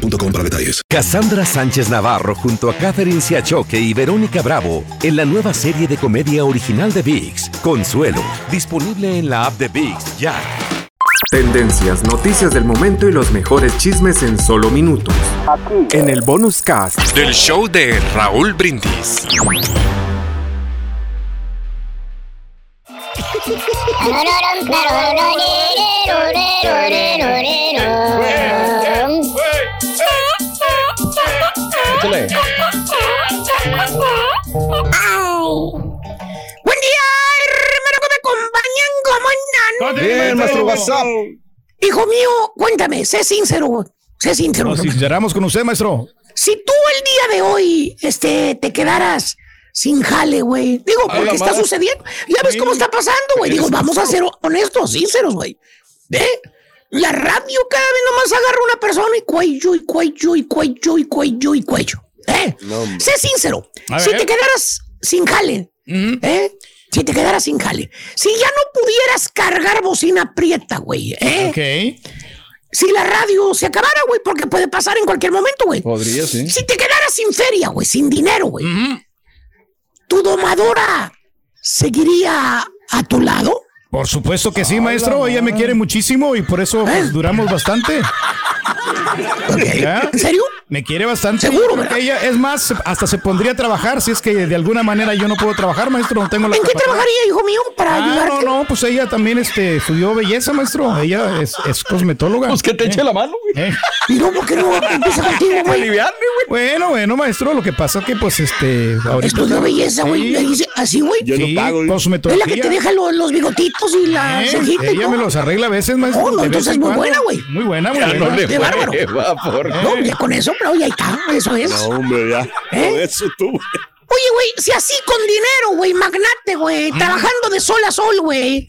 boostmobile.com para detalles. Cassandra Sánchez Navarro junto a Catherine Siachoque y Verónica Bravo en la nueva serie de comedia original de VIX, Consuelo, disponible en la app de VIX ya. Tendencias, noticias del momento y los mejores chismes en solo minutos. En el bonus cast Del show de Raúl Brindis. Buen día, hermano que me acompañan, ¿cómo andan? Bien, maestro WhatsApp. Hijo mío, cuéntame, sé sincero, güey, sé sincero. Nos sinceramos con usted, maestro. Si tú el día de hoy, este, te quedaras sin jale, güey, digo, porque está sucediendo, ya ves cómo está pasando, güey, digo, vamos a ser honestos, sinceros, güey. ¿Eh? La radio cada vez nomás agarra una persona y cuello, y cuello, y cuello, y cuello, y cuello. ¿Eh? sé sincero, si te quedaras sin jale, ¿eh? Si te quedaras sin jale, si ya no pudieras cargar bocina prieta, güey, ¿eh? Ok. Si la radio se acabara, güey, porque puede pasar en cualquier momento, güey. Podría, sí. Si te quedaras sin feria, güey, sin dinero, güey. ¿Tu domadora seguiría a tu lado? Por supuesto que sí, maestro. Ella me quiere muchísimo y por eso pues, duramos bastante. ¿En serio? Me quiere bastante. Seguro, porque ella, es más, hasta se pondría a trabajar si es que de alguna manera yo no puedo trabajar, maestro. No tengo la ¿En qué trabajaría, hijo mío, para Ah, no, ayudarte? no, pues ella también este, estudió belleza, maestro. Ella es, es cosmetóloga. Pues que te eche la mano, güey. Eh. Y no, ¿por qué no empieza contigo, güey? Aliviarme, güey. Bueno, bueno, maestro, lo que pasa es que pues este... ahorita- Estudió belleza, güey. Sí, Le dice así, güey. Yo no sí, pago, güey. Es cosmetología. la que te deja lo- los bigotitos y la Eh, cejita ella me los arregla a veces, maestro. Oh, no, entonces en muy buena, güey. Muy buena, muy buena. no bárbaro. ya con eso, pero ya está, eso es. No, hombre, ya. ¿Eh? Con eso tú. Oye, güey, si así con dinero, güey, magnate, güey, trabajando de sol a sol, güey.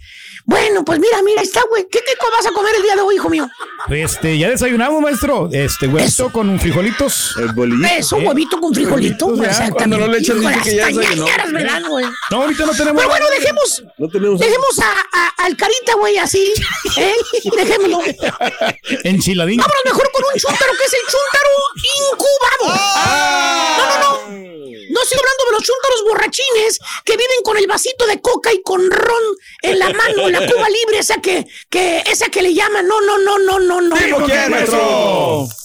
Bueno, pues mira, mira, está, güey. ¿Qué, ¿Qué vas a comer el día de hoy, hijo mío? Este, ya desayunamos, maestro. Este, huevito con frijolitos. El bolillo. Eso, huevito con frijolito, Frijolitos, güey, exactamente. cuando no le echan, dice que. No, ahorita no tenemos. Pero bueno, dejemos, No tenemos... dejemos a, a- al carita, güey, así, ¿eh? Dejémoslo. Enchiladín. Vámonos mejor con un chúntaro que es el chúntaro incubado. No, no, no. No estoy hablando de los chúntaros borrachines que viven con el vasito de coca y con ron en la mano, la cuba libre, esa que, que, esa que le llaman. No, no, no, no, no, no.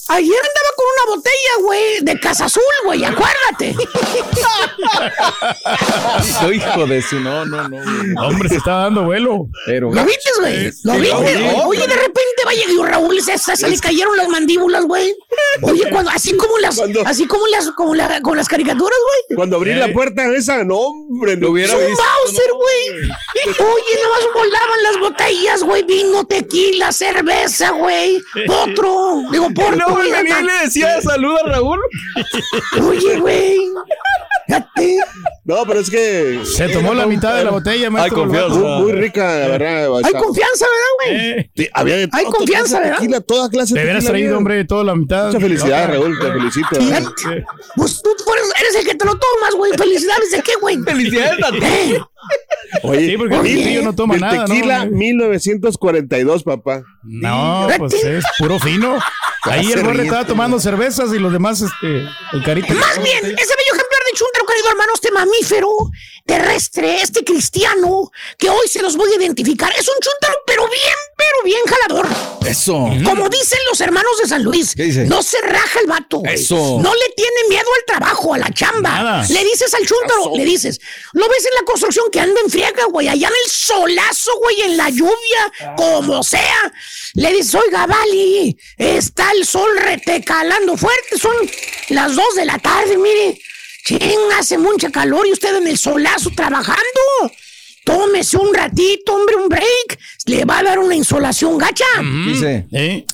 Ayer andaba con una botella, güey, de Casa Azul, güey, acuérdate. Hijo, hijo de su... No, no, no. güey. Hombre, se está dando vuelo. Pero... ¿Lo viste, güey? ¿Lo Sí, viste? Oye, de repente vaya y Raúl se, se, se le cayeron las mandíbulas, güey. Oye, cuando, así como las, Cuando- así como las, como la, con las caricaturas, güey. Cuando abrí la puerta esa, no, hombre, lo hubiera Es un visto. Bowser, güey. Oye, nomás volaban las botellas, güey. Vino, tequila, cerveza, güey. Otro. Digo, porto, luego güey. venía y le decía saluda a Raúl. Oye, güey. No, pero es que... Se tomó la mitad de la botella, maestro. confianza. Muy, muy rica, la verdad. Hay confianza, ¿verdad, güey? Eh, Sí, había de Hay confianza, ¿verdad? tequila, toda clase de te hubieras traído, había. hombre, toda la mitad. Mucha felicidad, No, Raúl, te felicito. Pues tú eres, el que te lo tomas, güey. Felicidades de qué, güey. Felicidades a ti. Eh, Oye, Sí, porque el Oye, tío no toma nada, tequila ¿no? 1942, papá. No, pues es puro fino. Ahí el reír, estaba tomando cervezas y los demás, este, el carita. Más bien, ese bello chúntaro, querido hermano, este mamífero terrestre, este cristiano, que hoy se los voy a identificar, es un chúntaro, pero bien, pero bien jalador. Eso. Como dicen los hermanos de San Luis, no se raja el vato. güey. Eso. No le tiene miedo al trabajo, a la chamba. Nada. Le dices al chúntaro, le dices, lo ves en la construcción que anda en friega, güey, allá en el solazo, güey, en la lluvia, como sea. Le dices, oiga, Vali, está el sol retecalando fuerte, son las dos de la tarde, mire. Ching, hace mucha calor y usted en el solazo trabajando. tómese un ratito, hombre, un break. Le va a dar una insolación gacha. Dice. ¿Eh?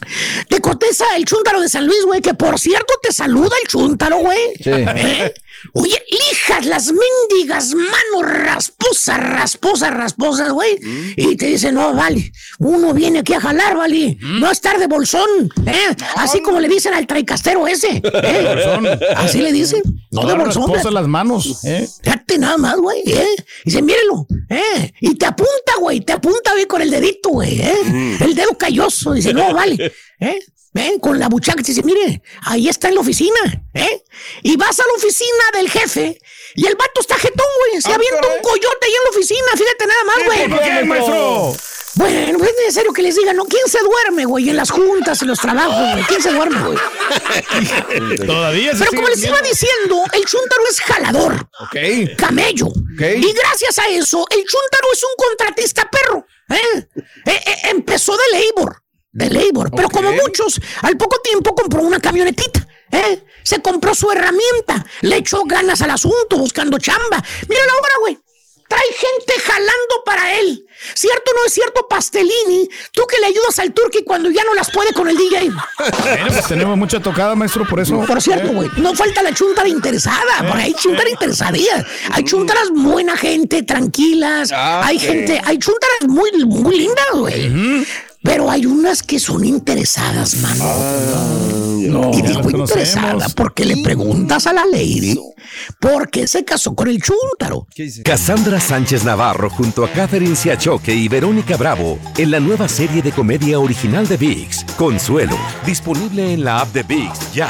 Te contesta el chúntaro de San Luis, güey, que por cierto te saluda el chúntaro, güey. Sí. ¿Eh? Oye, lijas las mendigas manos rasposas, rasposas, rasposas, güey. Y te dice, no, vale, uno viene aquí a jalar, vale. No a estar de bolsón, ¿eh? Así como le dicen al traicastero ese. ¿eh? Así le dicen, no de Ahora bolsón. esposa las manos. ¿eh? Fíjate nada más, güey, ¿eh? Y dice, mírelo, ¿eh? Y te apunta, güey, te apunta, güey, con el dedito, güey, ¿eh? El dedo calloso. Dice, no, vale, ¿eh? Ven con la buchaca y dice, mire, ahí está en la oficina, ¿eh? Y vas a la oficina del jefe y el vato está jetón, güey. Se Ah, avienta caray. un coyote ahí en la oficina, fíjate nada más, güey. ¿Por qué, maestro? Bueno, pues es necesario que les digan, ¿no? ¿Quién se duerme, güey? En las juntas, en los trabajos, güey. ¿Quién se duerme, güey? Todavía se Pero como les iba diciendo, el chúntaro es jalador Ok. camello. Y gracias a eso, el Chuntaro es un contratista perro. ¿eh? Eh, eh, empezó de labor, de labor. Pero como muchos, al poco tiempo compró una camionetita. ¿eh? Se compró su herramienta, le echó ganas al asunto, buscando chamba. Mira la obra, güey. Trae gente jalando para él. ¿Cierto o no es cierto, Pastelini? Tú que le ayudas al Turqui cuando ya no las puede con el DJ. Bueno, pues tenemos mucha tocada, maestro, por eso. Por cierto, güey, no falta la chuntara interesada, por ahí hay chuntara interesadilla. Hay chuntaras buena gente, tranquilas. hay gente, hay chuntaras muy, muy lindas, güey. Pero hay unas que son interesadas, mano. No, y digo interesada porque le preguntas a la lady por qué se casó con el chúntaro. Cassandra Sánchez Navarro junto a Catherine Siachoque y Verónica Bravo en la nueva serie de comedia original de VIX, Consuelo, disponible en la app de VIX ya.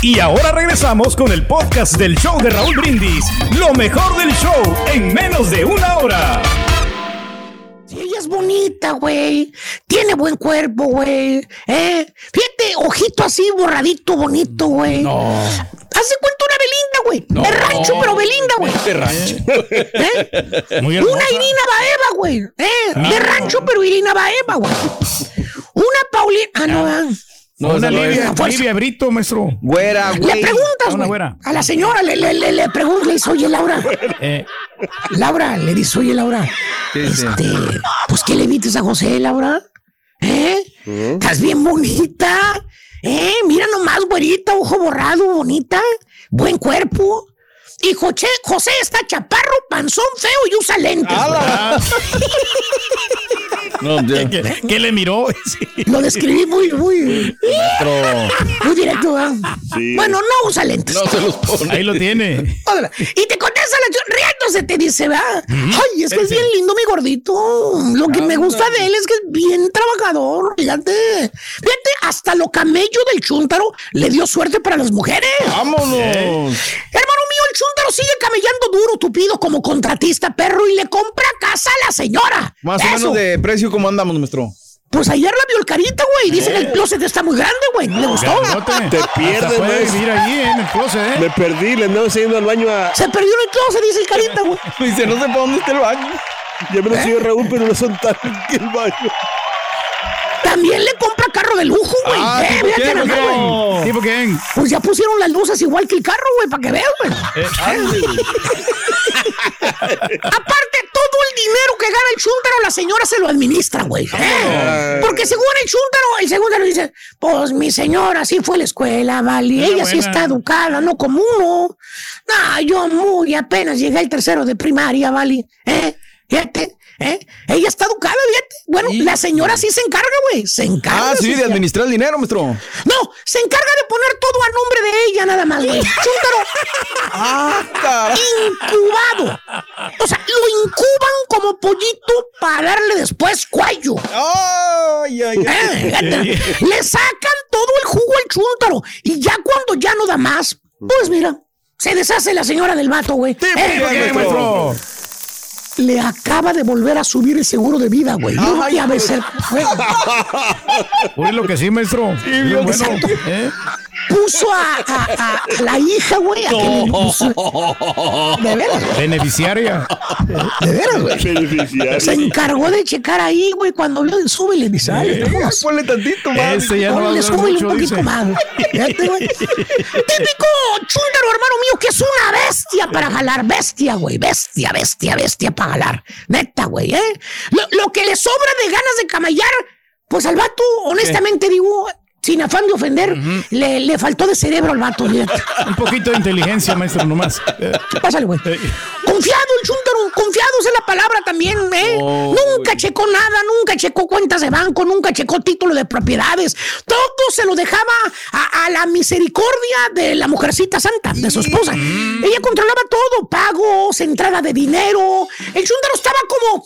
Y ahora regresamos con el podcast del show de Raúl Brindis. Lo mejor del show en menos de una hora. Sí, ella es bonita, güey. Tiene buen cuerpo, güey. ¿Eh? Fíjate, ojito así, borradito, bonito, güey. No. Hace cuenta una Belinda, güey. De rancho, pero Belinda, güey. De rancho. ¿Eh? Muy. Una Irina Baeva, güey. ¿Eh? De rancho, pero Irina Baeva, güey. Una Paulina. Ah, no, ah. No, Una. Livia. Livia Brito, maestro. Güera, Le güey. preguntas, una güey. güera. A la señora le, le, le, le preguntas, le dice, oye, Laura. Eh, Laura, le dice, oye, Laura. Este, pues, ¿qué le invites a José, Laura? ¿Eh? Estás bien bonita. ¿Eh? Mira nomás, güerita, ojo borrado, bonita. Buen cuerpo. Y José, José está chaparro, panzón, feo y usa lentes. güey. No, ya. ¿qué, qué le miró? Sí. Lo describí muy, muy, Maestro, muy directo, ¿verdad? Sí. Bueno, no usa lentes. no se los pone. Ahí lo tiene. Y te contesta la riéndose, te dice, ¿verdad? Ay, es que es bien lindo mi gordito. Lo que me gusta de él es que es bien trabajador. Fíjate. Fíjate, hasta lo camello del chúntaro le dio suerte para las mujeres. Vámonos. Hermano mío, el chúntaro sigue camellando duro, tupido, como contratista perro y le compra casa a la señora. Más o menos de precio, ¿cómo andamos, maestro? Pues ayer la vio el carita, güey. Dice que el closet está muy grande, güey. Le gustó. Grandote. Te pierdes, güey. vivir allí en el closet, ¿eh? Me perdí, le andaba yendo al baño a. Se perdió en el closet, dice el carita, güey. Dice, no sé para dónde está el baño. Ya me lo sigue Raúl, pero no son tan que el baño. También le compra carro de lujo, güey. Ah, Eh, ¿tipo quién, nomás, güey. ¿Tipo quién? Pues ya pusieron las luces igual que el carro, güey, para que veas, güey. Aparte, todo el dinero que gana el chúntaro, la señora se lo administra, güey. ¿eh? Porque según el chúntaro, el segundo dice, pues mi señora sí fue a la escuela, vale. Ella sí está educada, no como uno. No, yo muy apenas llegué al tercero de primaria, vale. ¿Eh? Fíjate, ¿eh? Ella está educada, Bueno, la señora sí se encarga, güey. Se encarga. Ah, sí, de administrar el dinero, maestro. No, se encarga de poner todo a nombre de ella, nada más, güey. Chúntaro Ah, incubado. O sea, lo incuban como pollito para darle después cuello. Ay, ay, ay. Eh, Le sacan todo el jugo al chúntaro. Y ya cuando ya no da más, pues mira, Se deshace la señora del vato, güey. ¿Por Eh? Le acaba de volver a subir el seguro de vida, güey. No Ay, ya ves ser, güey. Uy, lo que sí, maestro. Qué bueno. exacto. ¿Eh? Puso a, a- a la hija, güey. a puso- De veras, güey. Beneficiaria. De veras, güey. Beneficiario. Se encargó de checar ahí, güey. Cuando vio el sube, le dice, ay, Ponle tantito más. Este ya no a súbele mucho, un poquito dice. más. Típico chúndaro, hermano mío, que es una para jalar. Bestia, güey. Bestia, bestia, bestia para jalar. Neta, güey, ¿eh? Lo, lo que le sobra de ganas de camellar, pues al vato, honestamente digo, sin afán de ofender, le, le faltó de cerebro al vato. Un poquito de inteligencia, maestro, nomás. Pásale, güey. eh, Confiado el chúntaro, confiado es la palabra también, ¿eh? nunca checó nada, nunca checó cuentas de banco, nunca checó título de propiedades. Todo se lo dejaba a, a la misericordia de la mujercita santa, de su esposa. Ella controlaba todo, pagos, entrada de dinero. El chúntaro estaba como...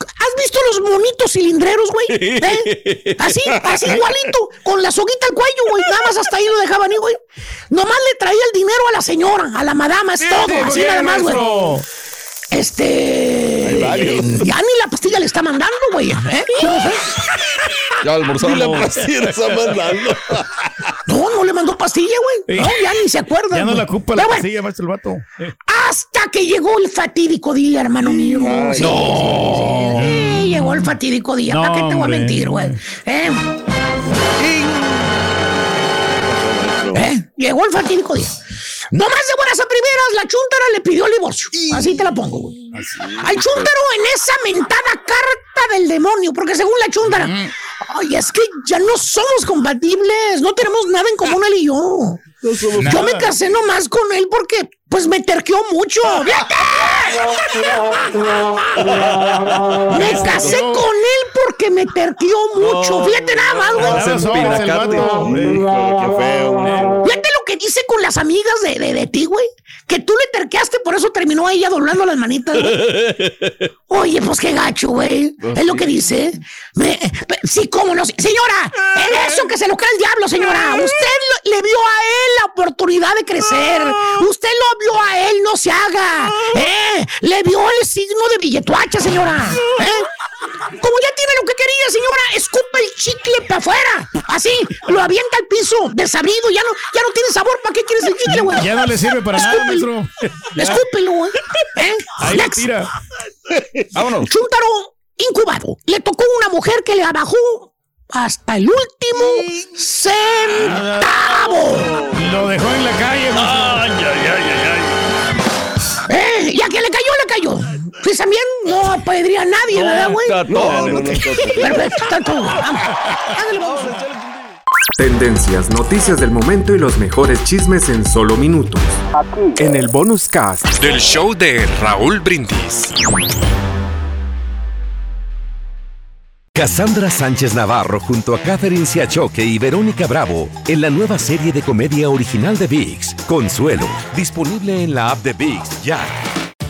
¿Has visto los monitos cilindreros, güey? ¿Eh? Así, así igualito, con la soguita al cuello, güey. Nada más hasta ahí lo dejaban, ¿eh, güey. Nomás le traía el dinero a la señora, a la madama, es todo. ¿por Así nada más, güey. Este. Ya ni la pastilla le está mandando, güey. ¿eh? Sé. Ya Y almorzamos. la pastilla está mandando. No, no le mandó pastilla, güey. No, ya ni se acuerda. Ya no la culpa la pastilla, maestro, el vato. Hasta que llegó el fatídico día, hermano mío. Sí, sí, sí, sí, llegó el fatídico día. No, ¿Para qué te voy a mentir, güey? ¿Eh? ¿Eh? Llegó el fatídico día. No más de buenas a primeras, la chuntara le pidió el divorcio. Así te la pongo, güey. Al chúntaro en esa mentada carta del demonio, porque según la chúntara, ay, es que ya no somos compatibles, no tenemos nada en común él y yo. Yo me casé nomás con él porque, pues, me terqueó mucho. ¡Fíjate! Me casé con él porque me terqueó mucho. Fíjate nada más, güey. Fíjate dice con las amigas de, de, de ti, güey. Que tú le terqueaste, por eso terminó ella doblando las manitas. güey. Oye, pues qué gacho, güey. Es lo que dice. Me- pe- sí, cómo no. Señora, en eso que se lo cree el diablo, señora. Usted le vio a él la oportunidad de crecer. Usted lo vio a él, no se haga. ¿Eh? Le vio el signo de billetuacha, señora. ¿Eh? Como ya tiene lo que quería, señora, escupa el chicle para afuera. Así, lo avienta al piso, desabrido, ya no, ya no tiene sabor. ¿Para qué quieres el chicle, güey? Ya no le sirve para nada, maestro. Ya, Escúpelo, güey. ¿Eh? Ahí lo Next. tira. Vámonos. Chúntaro incubado. Le tocó una mujer que le abajó hasta el último centavo. Lo dejó en la calle, maestro. ¿Eh? Cayó. Pues también no apedría a nadie, ¿verdad, güey? No, no. Perfecto, está todo. Vamos. Tendencias, noticias del momento y los mejores chismes en solo minutos. En el bonus cast. Del show de Raúl Brindis. Cassandra Sánchez Navarro junto a Catherine Siachoque y Verónica Bravo en la nueva serie de comedia original de VIX, Consuelo, disponible en la app de VIX ya.